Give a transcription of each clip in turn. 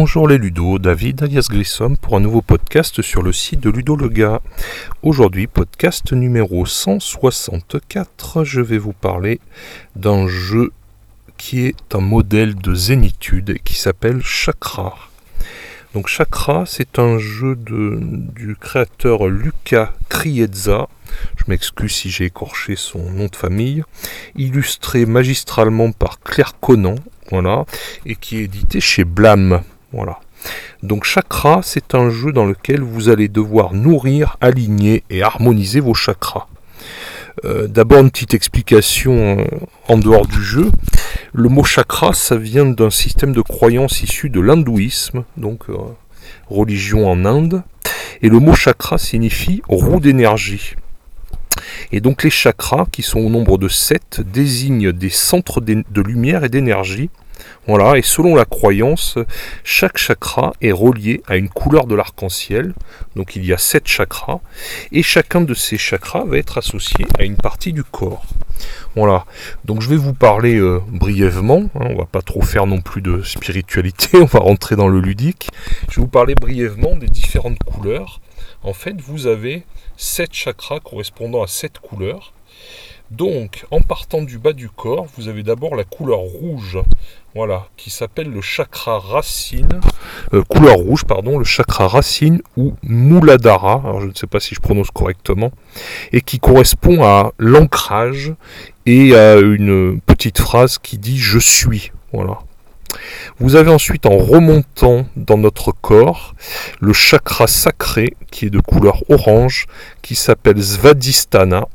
Bonjour les Ludo, David alias Grissom pour un nouveau podcast sur le site de Ludo le gars. Aujourd'hui, podcast numéro 164, je vais vous parler d'un jeu qui est un modèle de zénitude qui s'appelle Chakra. Donc Chakra, c'est un jeu du créateur Luca Krietza, je m'excuse si j'ai écorché son nom de famille, illustré magistralement par Claire Conan, voilà, et qui est édité chez Blam. Voilà. Donc chakra, c'est un jeu dans lequel vous allez devoir nourrir, aligner et harmoniser vos chakras. Euh, d'abord une petite explication euh, en dehors du jeu. Le mot chakra, ça vient d'un système de croyance issu de l'hindouisme, donc euh, religion en Inde. Et le mot chakra signifie roue d'énergie. Et donc les chakras, qui sont au nombre de sept, désignent des centres de lumière et d'énergie voilà, et selon la croyance, chaque chakra est relié à une couleur de l'arc-en-ciel. Donc il y a sept chakras, et chacun de ces chakras va être associé à une partie du corps. Voilà, donc je vais vous parler euh, brièvement, hein, on va pas trop faire non plus de spiritualité, on va rentrer dans le ludique. Je vais vous parler brièvement des différentes couleurs. En fait, vous avez sept chakras correspondant à sept couleurs. Donc, en partant du bas du corps, vous avez d'abord la couleur rouge, voilà, qui s'appelle le chakra racine, euh, couleur rouge, pardon, le chakra racine ou Muladhara, alors je ne sais pas si je prononce correctement, et qui correspond à l'ancrage et à une petite phrase qui dit je suis, voilà. Vous avez ensuite en remontant dans notre corps le chakra sacré qui est de couleur orange qui s'appelle Svadhisthana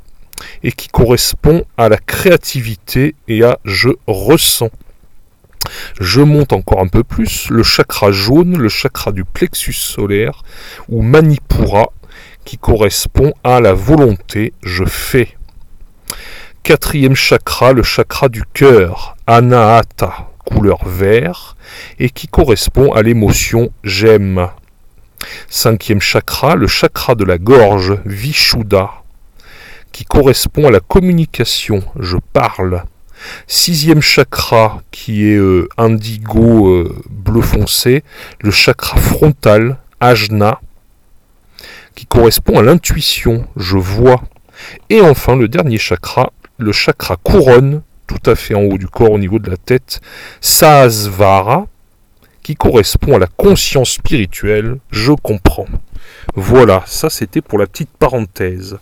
et qui correspond à la créativité et à je ressens. Je monte encore un peu plus, le chakra jaune, le chakra du plexus solaire, ou Manipura, qui correspond à la volonté, je fais. Quatrième chakra, le chakra du cœur, Anahata, couleur vert, et qui correspond à l'émotion j'aime. Cinquième chakra, le chakra de la gorge, Vishuddha, qui correspond à la communication, je parle. Sixième chakra qui est euh, indigo euh, bleu foncé, le chakra frontal, ajna, qui correspond à l'intuition, je vois. Et enfin le dernier chakra, le chakra couronne, tout à fait en haut du corps au niveau de la tête, sahasvara, qui correspond à la conscience spirituelle, je comprends. Voilà, ça c'était pour la petite parenthèse.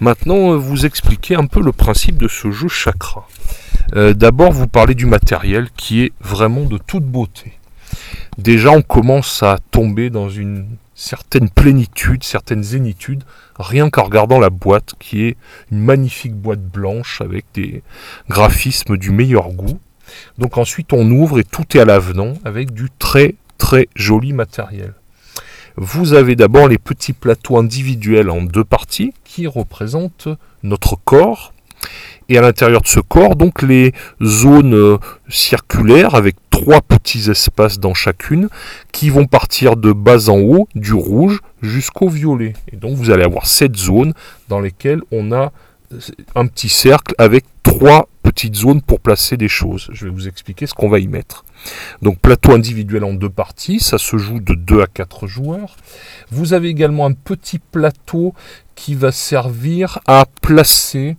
Maintenant, euh, vous expliquer un peu le principe de ce jeu chakra. Euh, d'abord, vous parlez du matériel qui est vraiment de toute beauté. Déjà, on commence à tomber dans une certaine plénitude, certaine zénitude, rien qu'en regardant la boîte, qui est une magnifique boîte blanche avec des graphismes du meilleur goût. Donc ensuite, on ouvre et tout est à l'avenant avec du très très joli matériel. Vous avez d'abord les petits plateaux individuels en deux parties qui représentent notre corps. Et à l'intérieur de ce corps, donc les zones euh, circulaires avec trois petits espaces dans chacune qui vont partir de bas en haut, du rouge jusqu'au violet. Et donc vous allez avoir cette zone dans lesquelles on a un petit cercle avec trois petites zones pour placer des choses. Je vais vous expliquer ce qu'on va y mettre. Donc plateau individuel en deux parties, ça se joue de 2 à 4 joueurs. Vous avez également un petit plateau qui va servir à placer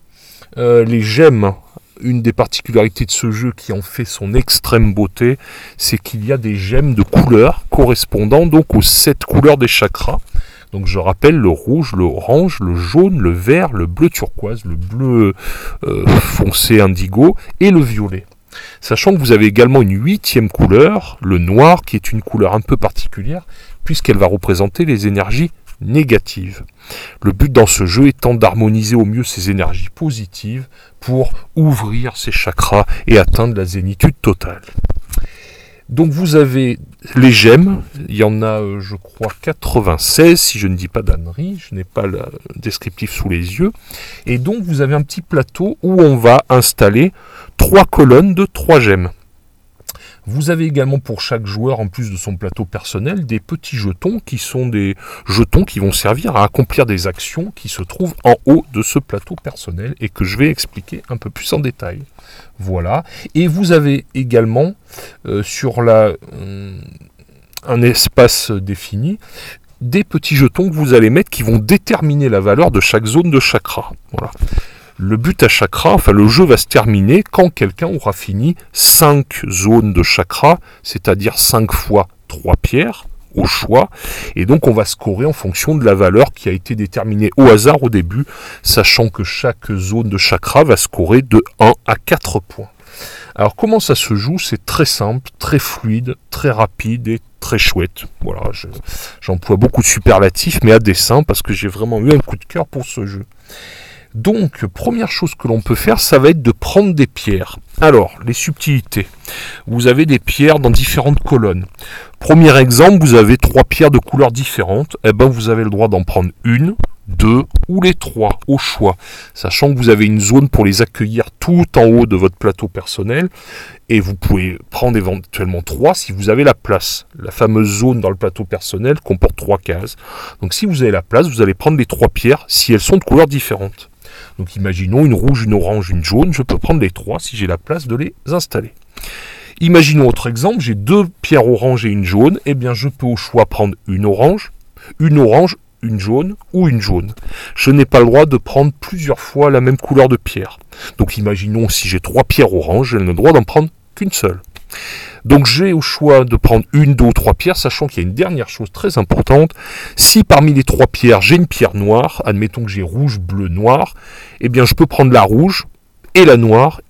euh, les gemmes. Une des particularités de ce jeu qui en fait son extrême beauté, c'est qu'il y a des gemmes de couleurs correspondant donc aux 7 couleurs des chakras. Donc je rappelle le rouge, le orange, le jaune, le vert, le bleu turquoise, le bleu euh, foncé indigo et le violet. Sachant que vous avez également une huitième couleur, le noir, qui est une couleur un peu particulière, puisqu'elle va représenter les énergies négatives. Le but dans ce jeu étant d'harmoniser au mieux ces énergies positives pour ouvrir ces chakras et atteindre la zénitude totale. Donc vous avez les gemmes, il y en a euh, je crois 96 si je ne dis pas d'annerie, je n'ai pas le descriptif sous les yeux. Et donc vous avez un petit plateau où on va installer trois colonnes de trois gemmes. Vous avez également pour chaque joueur, en plus de son plateau personnel, des petits jetons qui sont des jetons qui vont servir à accomplir des actions qui se trouvent en haut de ce plateau personnel et que je vais expliquer un peu plus en détail. Voilà. Et vous avez également euh, sur la, euh, un espace défini des petits jetons que vous allez mettre qui vont déterminer la valeur de chaque zone de chakra. Voilà. Le but à chakra, enfin le jeu va se terminer quand quelqu'un aura fini 5 zones de chakra, c'est-à-dire 5 fois 3 pierres au choix. Et donc on va scorer en fonction de la valeur qui a été déterminée au hasard au début, sachant que chaque zone de chakra va scorer de 1 à 4 points. Alors comment ça se joue? C'est très simple, très fluide, très rapide et très chouette. Voilà, j'emploie beaucoup de superlatifs, mais à dessein parce que j'ai vraiment eu un coup de cœur pour ce jeu. Donc, première chose que l'on peut faire, ça va être de prendre des pierres. Alors, les subtilités. Vous avez des pierres dans différentes colonnes. Premier exemple, vous avez trois pierres de couleurs différentes. Eh ben, vous avez le droit d'en prendre une, deux ou les trois au choix, sachant que vous avez une zone pour les accueillir tout en haut de votre plateau personnel et vous pouvez prendre éventuellement trois si vous avez la place. La fameuse zone dans le plateau personnel comporte trois cases. Donc si vous avez la place, vous allez prendre les trois pierres si elles sont de couleurs différentes. Donc imaginons une rouge, une orange, une jaune, je peux prendre les trois si j'ai la place de les installer. Imaginons autre exemple, j'ai deux pierres orange et une jaune, eh bien je peux au choix prendre une orange, une orange, une jaune ou une jaune. Je n'ai pas le droit de prendre plusieurs fois la même couleur de pierre. Donc imaginons si j'ai trois pierres orange, j'ai le droit d'en prendre qu'une seule. Donc j'ai au choix de prendre une, deux ou trois pierres, sachant qu'il y a une dernière chose très importante. Si parmi les trois pierres j'ai une pierre noire, admettons que j'ai rouge, bleu, noir, eh bien je peux prendre la rouge et la noire,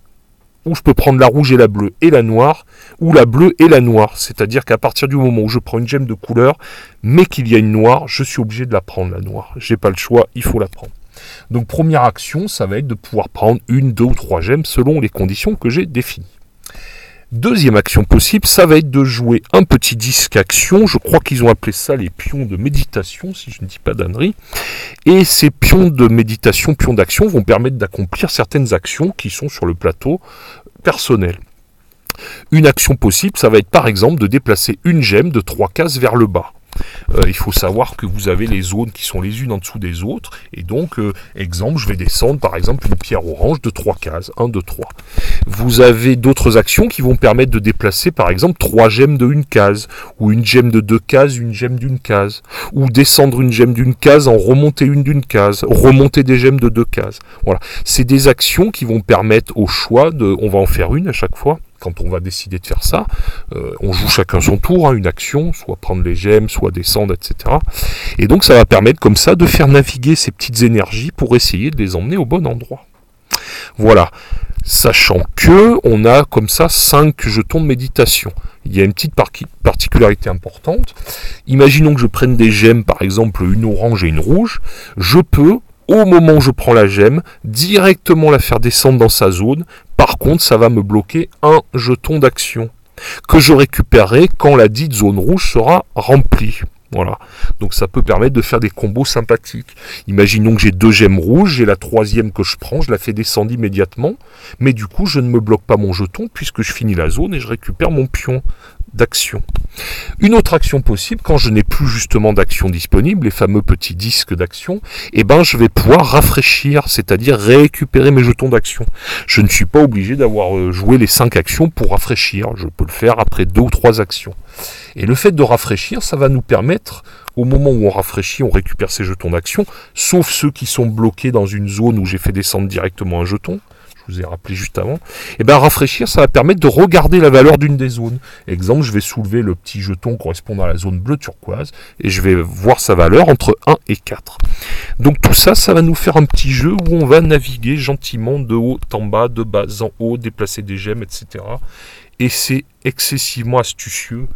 ou je peux prendre la rouge et la bleue et la noire, ou la bleue et la noire. C'est-à-dire qu'à partir du moment où je prends une gemme de couleur, mais qu'il y a une noire, je suis obligé de la prendre la noire. J'ai pas le choix, il faut la prendre. Donc première action, ça va être de pouvoir prendre une, deux ou trois gemmes selon les conditions que j'ai définies. Deuxième action possible, ça va être de jouer un petit disque action. Je crois qu'ils ont appelé ça les pions de méditation, si je ne dis pas d'ânerie. Et ces pions de méditation, pions d'action, vont permettre d'accomplir certaines actions qui sont sur le plateau personnel. Une action possible, ça va être par exemple de déplacer une gemme de trois cases vers le bas. Euh, il faut savoir que vous avez les zones qui sont les unes en dessous des autres. Et donc, euh, exemple, je vais descendre par exemple une pierre orange de 3 cases. 1, 2, 3. Vous avez d'autres actions qui vont permettre de déplacer par exemple 3 gemmes de une case. Ou une gemme de deux cases, une gemme d'une case. Ou descendre une gemme d'une case en remonter une d'une case. Remonter des gemmes de deux cases. Voilà. C'est des actions qui vont permettre au choix de... On va en faire une à chaque fois quand on va décider de faire ça, euh, on joue chacun son tour, hein, une action, soit prendre les gemmes, soit descendre, etc. Et donc ça va permettre comme ça de faire naviguer ces petites énergies pour essayer de les emmener au bon endroit. Voilà. Sachant que on a comme ça 5 jetons de méditation. Il y a une petite particularité importante. Imaginons que je prenne des gemmes, par exemple une orange et une rouge. Je peux, au moment où je prends la gemme, directement la faire descendre dans sa zone par contre, ça va me bloquer un jeton d'action que je récupérerai quand la dite zone rouge sera remplie. Voilà. Donc ça peut permettre de faire des combos sympathiques. Imaginons que j'ai deux gemmes rouges, j'ai la troisième que je prends, je la fais descendre immédiatement, mais du coup je ne me bloque pas mon jeton puisque je finis la zone et je récupère mon pion d'action. Une autre action possible, quand je n'ai plus justement d'action disponible, les fameux petits disques d'action, eh ben je vais pouvoir rafraîchir, c'est-à-dire récupérer mes jetons d'action. Je ne suis pas obligé d'avoir euh, joué les 5 actions pour rafraîchir, je peux le faire après deux ou trois actions. Et le fait de rafraîchir, ça va nous permettre, au moment où on rafraîchit, on récupère ces jetons d'action, sauf ceux qui sont bloqués dans une zone où j'ai fait descendre directement un jeton, vous ai rappelé juste avant, et eh bien rafraîchir, ça va permettre de regarder la valeur d'une des zones. Exemple, je vais soulever le petit jeton correspondant à la zone bleu turquoise, et je vais voir sa valeur entre 1 et 4. Donc tout ça, ça va nous faire un petit jeu où on va naviguer gentiment de haut en bas, de bas en haut, déplacer des gemmes, etc. Et c'est excessivement astucieux.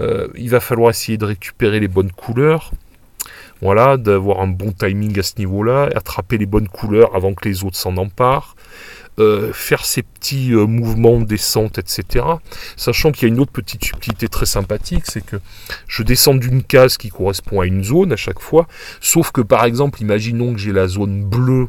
Euh, il va falloir essayer de récupérer les bonnes couleurs, voilà, d'avoir un bon timing à ce niveau-là, attraper les bonnes couleurs avant que les autres s'en emparent. euh, faire ces petits euh, mouvements de descente, etc. Sachant qu'il y a une autre petite subtilité très sympathique, c'est que je descends d'une case qui correspond à une zone à chaque fois, sauf que par exemple, imaginons que j'ai la zone bleue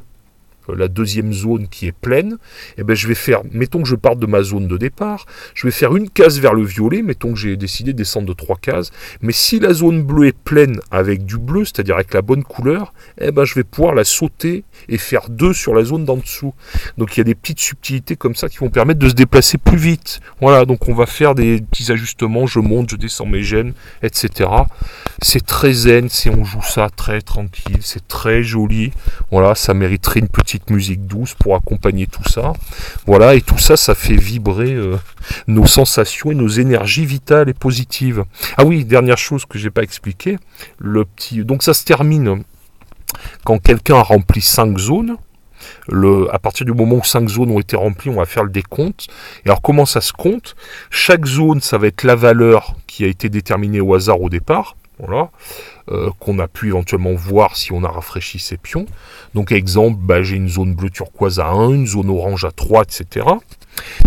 la deuxième zone qui est pleine, et eh ben je vais faire, mettons que je parte de ma zone de départ, je vais faire une case vers le violet, mettons que j'ai décidé de descendre de trois cases, mais si la zone bleue est pleine avec du bleu, c'est-à-dire avec la bonne couleur, eh ben je vais pouvoir la sauter et faire deux sur la zone d'en dessous. Donc il y a des petites subtilités comme ça qui vont permettre de se déplacer plus vite. Voilà, donc on va faire des petits ajustements, je monte, je descends mes gènes, etc. C'est très zen, c'est on joue ça très tranquille, c'est très joli. Voilà, ça mériterait une petite musique douce pour accompagner tout ça. Voilà, et tout ça, ça fait vibrer euh, nos sensations et nos énergies vitales et positives. Ah oui, dernière chose que j'ai pas expliqué, le petit. Donc ça se termine quand quelqu'un a rempli 5 zones. Le, à partir du moment où 5 zones ont été remplies, on va faire le décompte. Et alors comment ça se compte? Chaque zone, ça va être la valeur qui a été déterminée au hasard au départ. Voilà. Euh, qu'on a pu éventuellement voir si on a rafraîchi ses pions. Donc exemple, bah, j'ai une zone bleu turquoise à 1, une zone orange à 3, etc.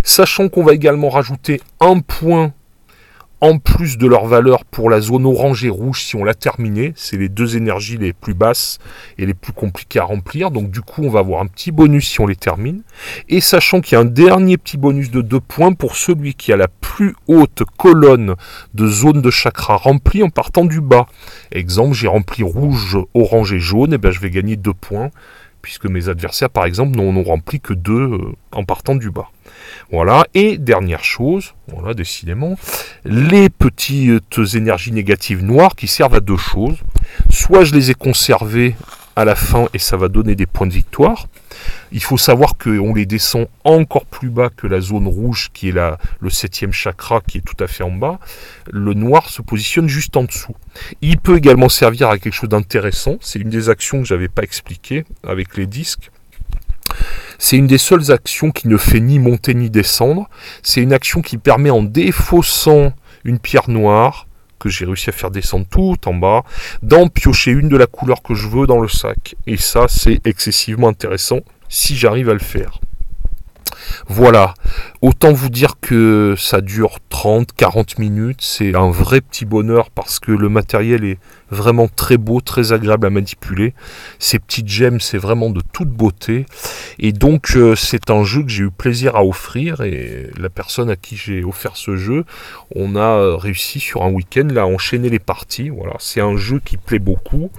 Sachant qu'on va également rajouter un point en plus de leur valeur pour la zone orange et rouge si on l'a terminé. C'est les deux énergies les plus basses et les plus compliquées à remplir. Donc du coup, on va avoir un petit bonus si on les termine. Et sachant qu'il y a un dernier petit bonus de 2 points pour celui qui a la plus haute colonne de zone de chakra remplie en partant du bas. Exemple, j'ai rempli rouge, orange et jaune, et bien je vais gagner 2 points puisque mes adversaires, par exemple, n'en ont rempli que 2 euh, en partant du bas. Voilà, et dernière chose, voilà, décidément, les petites énergies négatives noires qui servent à deux choses. Soit je les ai conservées à la fin et ça va donner des points de victoire. Il faut savoir qu'on les descend encore plus bas que la zone rouge qui est le septième chakra qui est tout à fait en bas. Le noir se positionne juste en dessous. Il peut également servir à quelque chose d'intéressant. C'est une des actions que j'avais pas expliquées avec les disques. C'est une des seules actions qui ne fait ni monter ni descendre. C'est une action qui permet en défaussant une pierre noire, que j'ai réussi à faire descendre tout en bas, d'en piocher une de la couleur que je veux dans le sac. Et ça, c'est excessivement intéressant si j'arrive à le faire. Voilà, autant vous dire que ça dure 30, 40 minutes, c'est un vrai petit bonheur parce que le matériel est vraiment très beau, très agréable à manipuler. Ces petites gemmes, c'est vraiment de toute beauté. Et donc, euh, c'est un jeu que j'ai eu plaisir à offrir et la personne à qui j'ai offert ce jeu, on a réussi sur un week-end à enchaîner les parties. Voilà, c'est un jeu qui plaît beaucoup.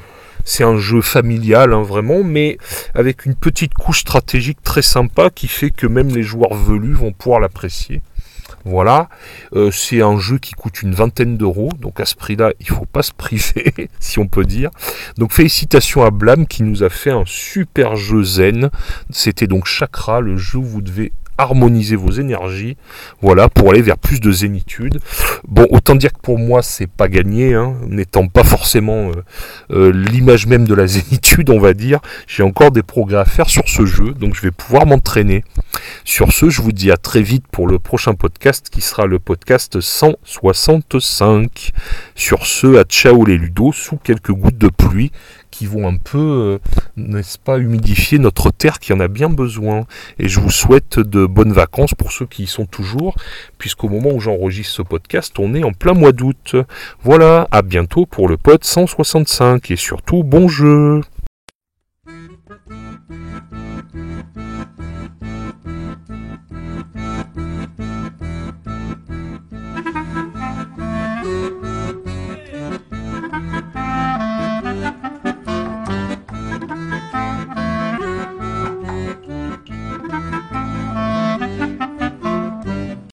C'est un jeu familial, hein, vraiment, mais avec une petite couche stratégique très sympa qui fait que même les joueurs velus vont pouvoir l'apprécier. Voilà, euh, c'est un jeu qui coûte une vingtaine d'euros, donc à ce prix-là, il faut pas se priver, si on peut dire. Donc félicitations à Blam qui nous a fait un super jeu zen. C'était donc Chakra, le jeu vous devez harmoniser vos énergies, voilà, pour aller vers plus de zénitude. Bon, autant dire que pour moi, c'est pas gagné, hein, n'étant pas forcément euh, euh, l'image même de la zénitude, on va dire. J'ai encore des progrès à faire sur ce jeu, donc je vais pouvoir m'entraîner. Sur ce, je vous dis à très vite pour le prochain podcast qui sera le podcast 165. Sur ce, à ciao les ludos, sous quelques gouttes de pluie qui vont un peu, euh, n'est-ce pas, humidifier notre terre qui en a bien besoin. Et je vous souhaite de bonnes vacances pour ceux qui y sont toujours, puisqu'au moment où j'enregistre ce podcast, on est en plein mois d'août. Voilà, à bientôt pour le pod 165 et surtout bon jeu